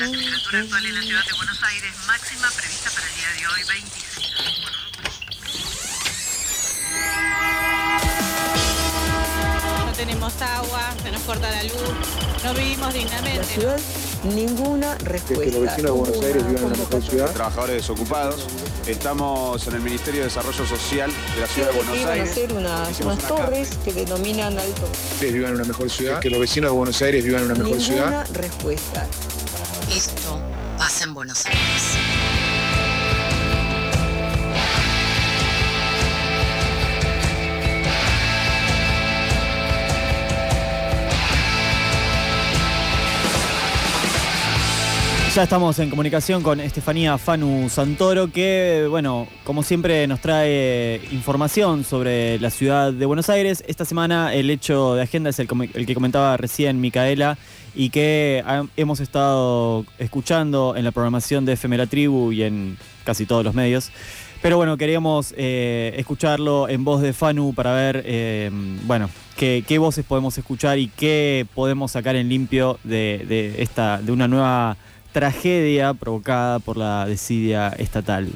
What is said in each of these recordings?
La temperatura actual en la ciudad de Buenos Aires máxima prevista para el día de hoy 26 No tenemos agua, se nos corta la luz, no vivimos dignamente. La ciudad, ninguna respuesta. que los vecinos de Buenos Aires vivan en una mejor ciudad. Trabajadores desocupados. Estamos en el Ministerio de Desarrollo Social de la Ciudad de Buenos Iban a Aires. hacer unas, Hicimos unas una torres que denominan alto. Que vivan en una mejor ciudad. Que los vecinos de Buenos Aires vivan en una mejor Ninguna ciudad. respuesta. Esto pasa en Buenos Aires. Ya estamos en comunicación con Estefanía Fanu Santoro, que, bueno, como siempre nos trae información sobre la ciudad de Buenos Aires. Esta semana el hecho de agenda es el, que comentaba recién Micaela y que hemos estado escuchando en la programación de FM La Tribu y en casi todos los medios. Pero bueno, queríamos eh, escucharlo en voz de Fanu para ver, eh, bueno, qué, voces podemos escuchar y qué podemos sacar en limpio de esta, de una nueva tragedia provocada por la desidia estatal.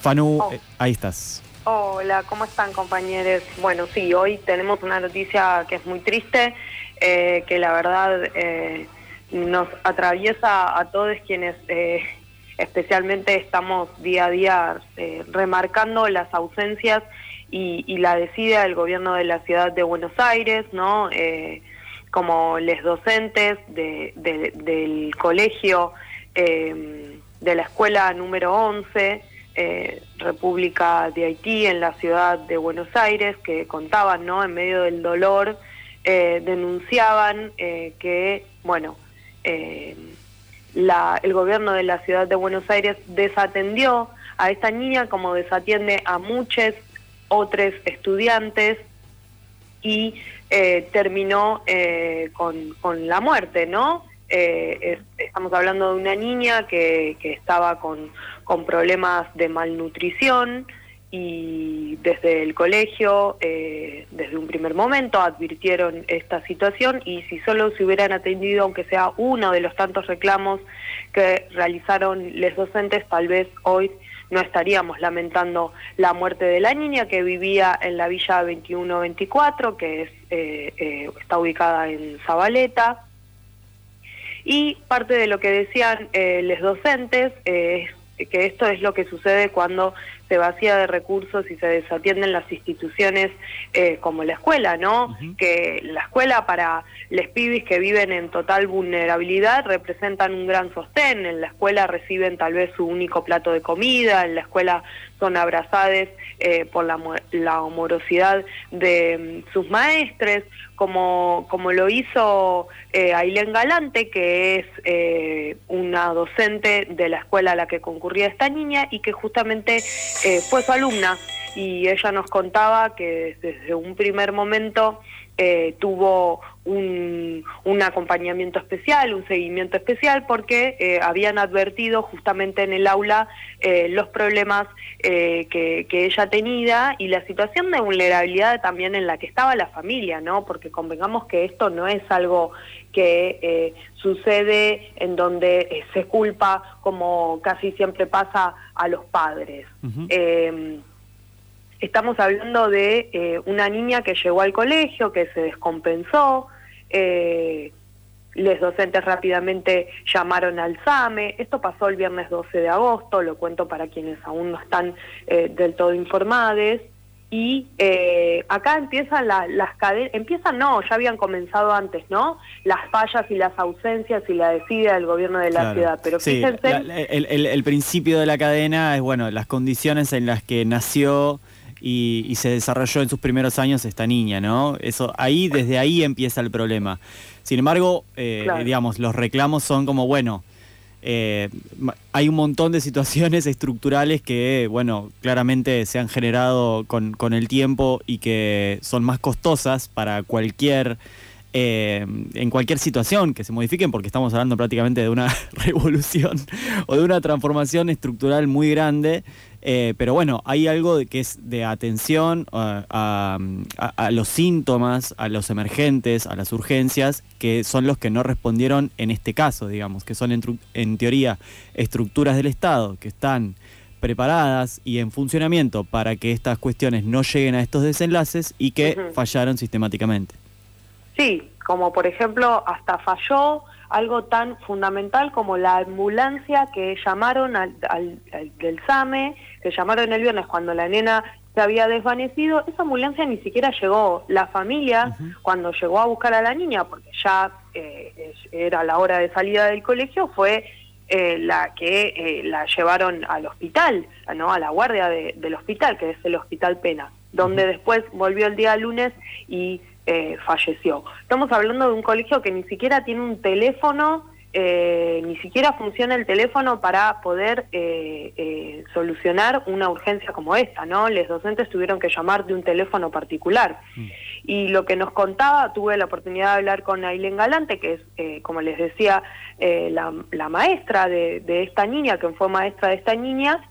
Fanu, Oh. eh, ahí estás. Hola, ¿cómo están compañeros? Bueno, sí, hoy tenemos una noticia que es muy triste, eh, que la verdad eh, nos atraviesa a todos quienes eh, especialmente estamos día a día eh, remarcando las ausencias y, y la desidia del gobierno de la ciudad de Buenos Aires, ¿no? Como les docentes de- de- del colegio eh, de la escuela número 11, eh, República de Haití, en la ciudad de Buenos Aires, que contaban, ¿no? En medio del dolor, eh, denunciaban eh, que, bueno, eh, la- el gobierno de la ciudad de Buenos Aires desatendió a esta niña como desatiende a muchos otros estudiantes y eh, terminó eh, con, con la muerte, ¿no? Eh, es- estamos hablando de una niña que, que estaba con, con problemas de malnutrición y desde el colegio, eh, desde un primer momento, advirtieron esta situación y si solo se hubieran atendido, aunque sea uno de los tantos reclamos que realizaron los docentes, tal vez hoy no estaríamos lamentando la muerte de la niña que vivía en la Villa 2124, que es, eh, eh, está ubicada en Zabaleta. Y parte de lo que decían eh, los docentes eh, es que esto es lo que sucede cuando se vacía de recursos y se desatienden las instituciones eh, como la escuela, ¿no? Que la escuela para los pibis que viven en total vulnerabilidad representan un gran sostén. En la escuela reciben tal vez su único plato de comida, en la escuela son abrazadas eh, por la, la amorosidad de mm, sus maestres, como, como lo hizo eh, Ailén Galante, que es eh, una docente de la escuela a la que concurría esta niña y que justamente eh, fue su alumna. Y ella nos contaba que desde un primer momento eh, tuvo un, un acompañamiento especial, un seguimiento especial, porque eh, habían advertido justamente en el aula eh, los problemas eh, que, que ella tenía y la situación de vulnerabilidad también en la que estaba la familia, ¿no? Porque convengamos que esto no es algo que eh, sucede en donde se culpa, como casi siempre pasa, a los padres. Eh, Estamos hablando de eh, una niña que llegó al colegio, que se descompensó, eh, los docentes rápidamente llamaron al SAME, esto pasó el viernes 12 de agosto, lo cuento para quienes aún no están eh, del todo informados, y eh, acá empiezan la- las cadenas, empiezan no, ya habían comenzado antes, ¿no? Las fallas y las ausencias y la desidia del gobierno de la Claro. ciudad, pero Sí, fíjense... la- la- el, el- el principio de la cadena es, bueno, las condiciones en las que nació y, y se desarrolló en sus primeros años esta niña, ¿no? Eso, ahí, desde ahí empieza el problema. Sin embargo, eh, Claro. digamos, los reclamos son como, bueno, eh, hay un montón de situaciones estructurales que, bueno, claramente se han generado con, con el tiempo y que son más costosas para cualquier, eh, en cualquier situación que se modifiquen, porque estamos hablando prácticamente de una revolución o de una transformación estructural muy grande. Eh, pero bueno, hay algo de, que es de atención a, a- a- los síntomas, a los emergentes, a las urgencias, que son los que no respondieron en este caso, digamos, que son en, teoría estructuras del Estado que están preparadas y en funcionamiento para que estas cuestiones no lleguen a estos desenlaces y que fallaron sistemáticamente. Sí, como por ejemplo, hasta falló algo tan fundamental como la ambulancia que llamaron al, al- al- del SAME, que llamaron el viernes cuando la nena se había desvanecido, esa ambulancia ni siquiera llegó. La familia, cuando llegó a buscar a la niña, porque ya eh, era la hora de salida del colegio, fue eh, la que eh, la llevaron al hospital, ¿no? a la guardia de- del hospital, que es el Hospital Pena, donde después volvió el día lunes y eh, falleció. Estamos hablando de un colegio que ni siquiera tiene un teléfono, eh, ni siquiera funciona el teléfono para poder eh, eh, solucionar una urgencia como esta, ¿no? Los docentes tuvieron que llamar de un teléfono particular. Y lo que nos contaba, tuve la oportunidad de hablar con Ailén Galante, que es, eh, como les decía, eh, la, la maestra de, de esta niña, que fue maestra de esta niña,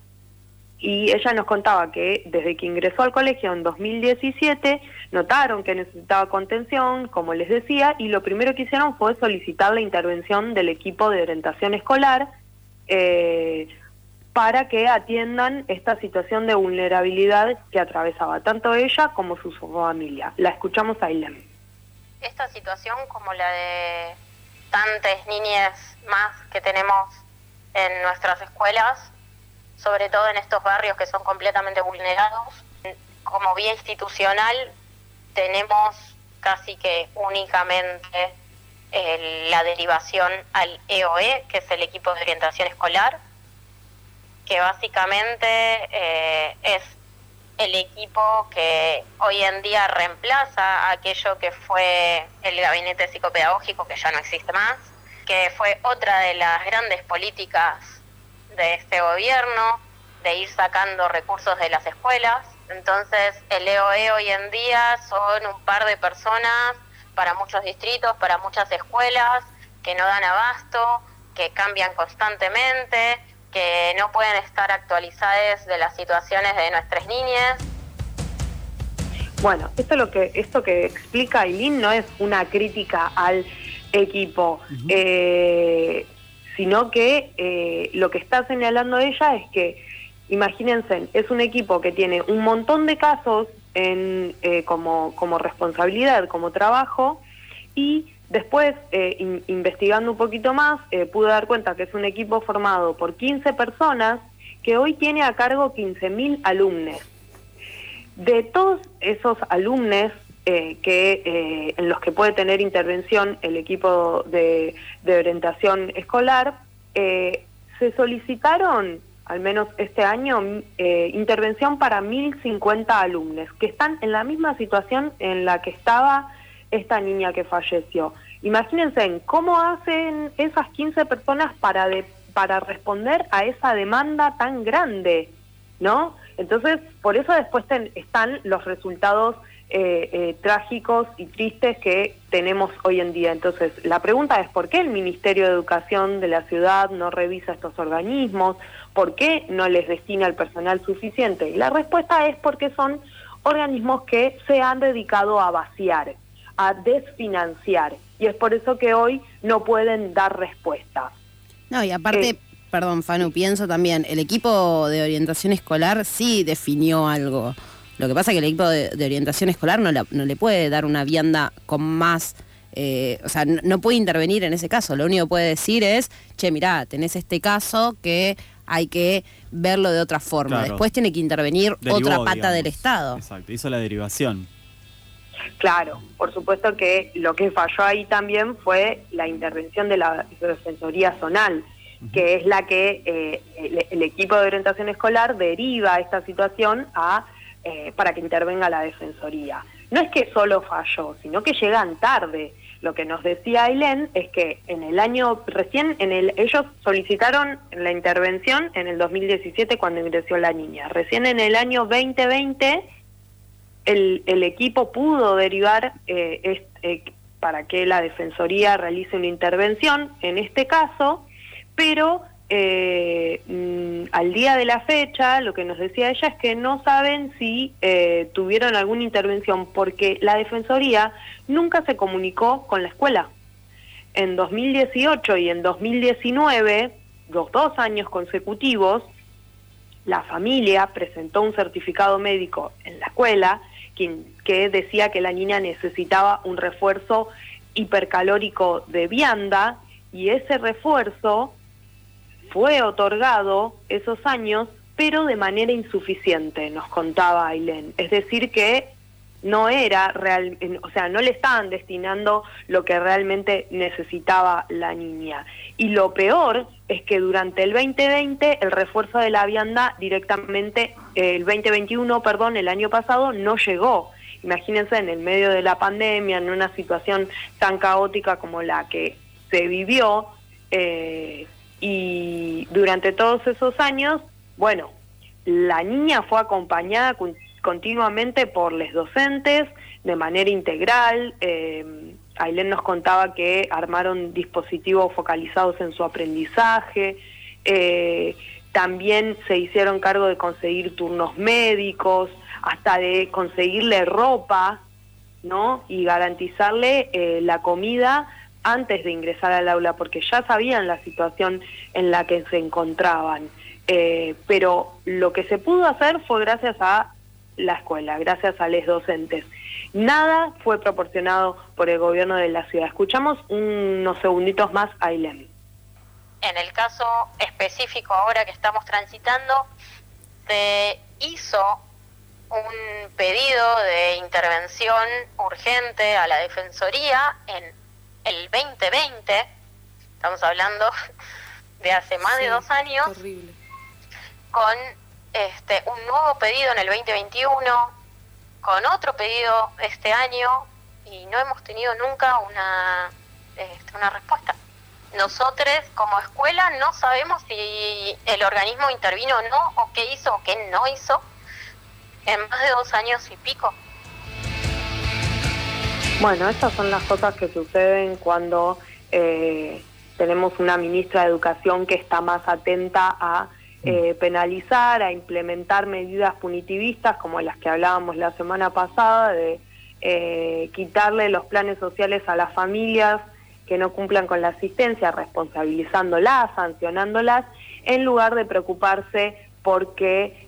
y ella nos contaba que desde que ingresó al colegio en 2017 notaron que necesitaba contención, como les decía, y lo primero que hicieron fue solicitar la intervención del equipo de orientación escolar eh, para que atiendan esta situación de vulnerabilidad que atravesaba tanto ella como su familia. La escuchamos a Ailem. esta situación como la de tantas niñas más que tenemos en nuestras escuelas, sobre todo en estos barrios que son completamente vulnerados. Como vía institucional tenemos casi que únicamente eh, la derivación al EOE, que es el equipo de orientación escolar, que básicamente eh, es el equipo que hoy en día reemplaza aquello que fue el gabinete psicopedagógico, que ya no existe más, que fue otra de las grandes políticas de este gobierno, de ir sacando recursos de las escuelas. Entonces, el EOE hoy en día son un par de personas para muchos distritos, para muchas escuelas, que no dan abasto, que cambian constantemente, que no pueden estar actualizadas de las situaciones de nuestras niñas. Bueno, esto lo que esto que explica Aileen no es una crítica al equipo, eh, sino que eh, lo que está señalando ella es que, imagínense, es un equipo que tiene un montón de casos en, eh, como, como responsabilidad, como trabajo, y después, eh, in- investigando un poquito más, pude dar cuenta que es un equipo formado por 15 personas que hoy tiene a cargo 15.000 alumnos. De todos esos alumnos eh, que eh, en los que puede tener intervención el equipo de, orientación escolar, eh, se solicitaron, al menos este año, intervención para 1.050 alumnos, que están en la misma situación en la que estaba esta niña que falleció. Imagínense en cómo hacen esas 15 personas para, de- para responder a esa demanda tan grande, ¿no? Entonces, por eso después están los resultados eh, eh, trágicos y tristes que tenemos hoy en día. Entonces, la pregunta es, ¿por qué el Ministerio de Educación de la ciudad no revisa estos organismos? ¿Por qué no les destina el personal suficiente? Y la respuesta es porque son organismos que se han dedicado a vaciar, a desfinanciar. Y es por eso que hoy no pueden dar respuesta. No, y aparte, Eh, perdón, Fanu, pienso también, el equipo de orientación escolar sí definió algo. Lo que pasa es que el equipo de, de orientación escolar no, la- no le puede dar una vianda con más, eh, o sea, no, no puede intervenir en ese caso. Lo único que puede decir es, che, mirá, tenés este caso que hay que verlo de otra forma. Claro. Después tiene que intervenir Derivó, otra pata digamos. del Estado. Exacto, hizo la derivación. Claro, por supuesto que lo que falló ahí también fue la intervención de la Defensoría Zonal, que es la que eh, el, el equipo de orientación escolar deriva esta situación a, eh, para que intervenga la Defensoría. No es que solo falló, sino que llegan tarde. Lo que nos decía Ailén es que en el año, recién en el, ellos solicitaron la intervención en el 2017 cuando ingresó la niña. Recién en el año 2020 el, equipo pudo derivar eh, est- eh, para que la Defensoría realice una intervención en este caso, pero eh, mm, al día de la fecha, lo que nos decía ella es que no saben si eh, tuvieron alguna intervención, porque la Defensoría nunca se comunicó con la escuela. En 2018 y en 2019, los dos años consecutivos, la familia presentó un certificado médico en la escuela que, que decía que la niña necesitaba un refuerzo hipercalórico de vianda y ese refuerzo fue otorgado esos años, pero de manera insuficiente, nos contaba Ailén. Es decir, que no era real, o sea, no le estaban destinando lo que realmente necesitaba la niña. Y lo peor es que durante el 2020 el refuerzo de la vianda directamente, el 2021, perdón, el año pasado no llegó. Imagínense en el medio de la pandemia, en una situación tan caótica como la que se vivió, eh, y durante todos esos años, bueno, la niña fue acompañada continuamente por los docentes de manera integral. Eh, Ailén nos contaba que armaron dispositivos focalizados en su aprendizaje. Eh, también se hicieron cargo de conseguir turnos médicos, hasta de conseguirle ropa, ¿no? Y garantizarle eh, la comida antes de ingresar al aula, porque ya sabían la situación en la que se encontraban. Eh, pero lo que se pudo hacer fue gracias a la escuela, gracias a los docentes. Nada fue proporcionado por el gobierno de la ciudad. Escuchamos unos segunditos más a Ailem. En el caso específico ahora que estamos transitando, se hizo un pedido de intervención urgente a la Defensoría en el 2020, estamos hablando de hace más de dos años, con este, un nuevo pedido en el 2021, con otro pedido este año y no hemos tenido nunca una, este, una respuesta. Nosotros como escuela no sabemos si el organismo intervino o no, o qué hizo o qué no hizo, en más de dos años y pico. Bueno, estas son las cosas que suceden cuando eh, tenemos una ministra de Educación que está más atenta a eh, mm. penalizar, a implementar medidas punitivistas como las que hablábamos la semana pasada, de eh, quitarle los planes sociales a las familias que no cumplan con la asistencia, responsabilizándolas, sancionándolas, en lugar de preocuparse porque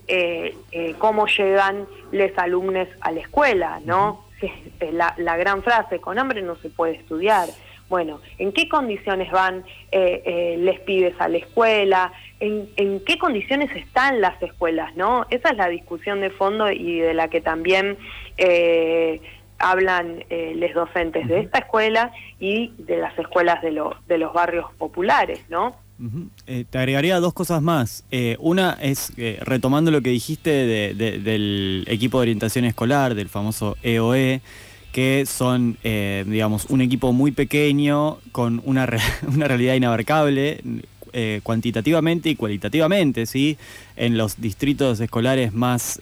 cómo llegan los alumnos a la escuela, ¿no? La, la gran frase, con hambre no se puede estudiar. Bueno, ¿en qué condiciones van eh, eh, les pibes a la escuela? ¿En, ¿En, qué condiciones están las escuelas? ¿no? Esa es la discusión de fondo y de la que también eh, hablan eh, los docentes de esta escuela y de las escuelas de, lo, de los barrios populares, ¿no? Eh, te agregaría dos cosas más. Eh, una es, eh, retomando lo que dijiste del equipo de orientación escolar, del famoso EOE, que son, digamos, un equipo muy pequeño con una, una realidad inabarcable. cuantitativamente y cualitativamente, ¿sí? En los distritos escolares más,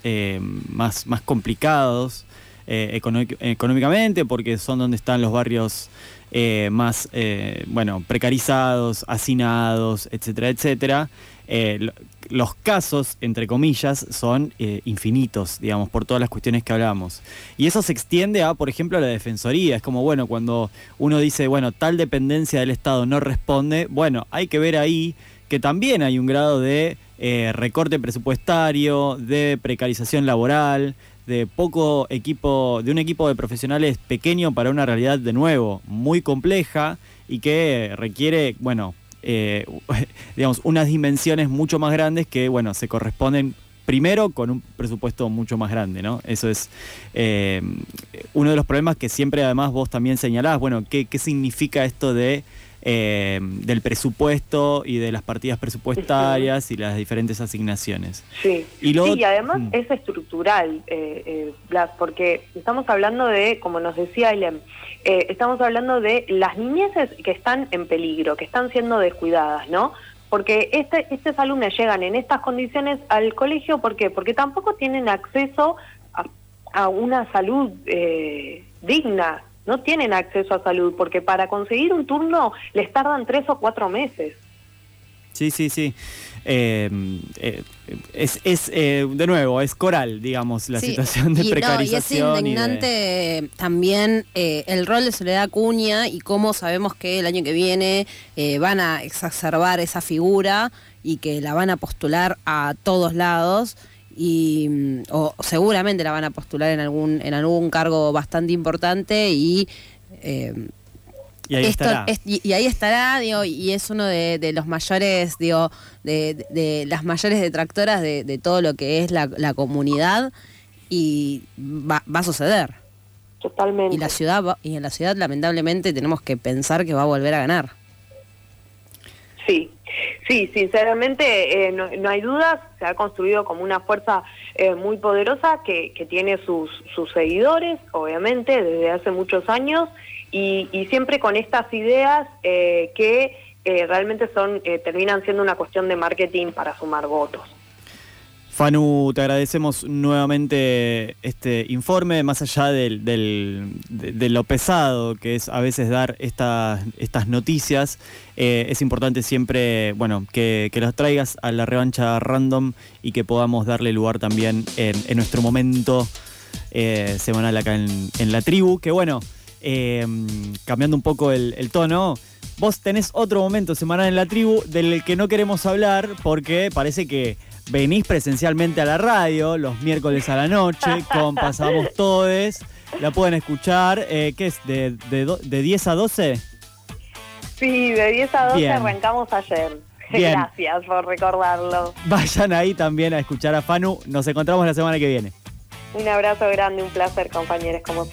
más, más complicados económicamente, porque son donde están los barrios eh, más, eh, bueno, precarizados, hacinados, etcétera, etcétera. Eh, los casos, entre comillas, son infinitos, digamos, por todas las cuestiones que hablamos. Y eso se extiende a, por ejemplo, a la defensoría. Es como, bueno, cuando uno dice, bueno, tal dependencia del Estado no responde, bueno, hay que ver ahí que también hay un grado de recorte presupuestario, de precarización laboral, de poco equipo, de un equipo de profesionales pequeño para una realidad de nuevo muy compleja y que requiere, bueno, eh, digamos, unas dimensiones mucho más grandes que, bueno, se corresponden primero con un presupuesto mucho más grande, ¿no? Eso es eh, uno de los problemas que siempre además vos también señalás, bueno, ¿qué, qué significa esto de eh, del presupuesto y de las partidas presupuestarias y las diferentes asignaciones. Sí, y, además mm. es estructural, eh, eh, Blas, porque estamos hablando de, como nos decía Ailem, eh, estamos hablando de las niñeces que están en peligro, que están siendo descuidadas, ¿no? Porque este, estos alumnos llegan en estas condiciones al colegio, ¿por qué? Porque tampoco tienen acceso a, a una salud digna, no tienen acceso a salud, porque para conseguir un turno les tardan tres o cuatro meses. Sí, sí, sí. Eh, eh, es, es eh, de nuevo, es coral, digamos, la Sí, situación de y, no, y es precarización. y de- indignante también eh, el rol de Soledad Acuña y cómo sabemos que el año que viene eh, van a exacerbar esa figura y que la van a postular a todos lados y mm, o seguramente la van a postular en algún en algún cargo bastante importante y eh, y ahí esto- estará. es- y, y ahí estará, digo, y es uno de, de los mayores, digo, de, de- de las mayores detractoras de, de todo lo que es la, la comunidad y va, va a suceder. Totalmente. Y la ciudad va- y en la ciudad lamentablemente tenemos que pensar que va a volver a ganar. Sí, sí, sinceramente eh, no, hay dudas, se ha construido como una fuerza eh, muy poderosa que, que tiene sus, sus seguidores, obviamente, desde hace muchos años, y, siempre con estas ideas eh, que eh, realmente son terminan siendo una cuestión de marketing para sumar votos. Fanu, te agradecemos nuevamente este informe, más allá de, lo pesado que es a veces dar estas, noticias, eh, es importante siempre, bueno, que, que los traigas a la revancha random y que podamos darle lugar también en, nuestro momento eh, semanal acá en, la tribu, que bueno, eh, cambiando un poco el tono, vos tenés otro momento semanal en la tribu del que no queremos hablar porque parece que venís presencialmente a la radio los miércoles a la noche con Pasamos Todes. La pueden escuchar, eh, ¿qué es? De, de, de 10 a 12? Sí, de 10 a 12 Bien. arrancamos ayer. Bien. Gracias por recordarlo. Vayan ahí también a escuchar a Fanu. Nos encontramos la semana que viene. Un abrazo grande, un placer, compañeros, como siempre.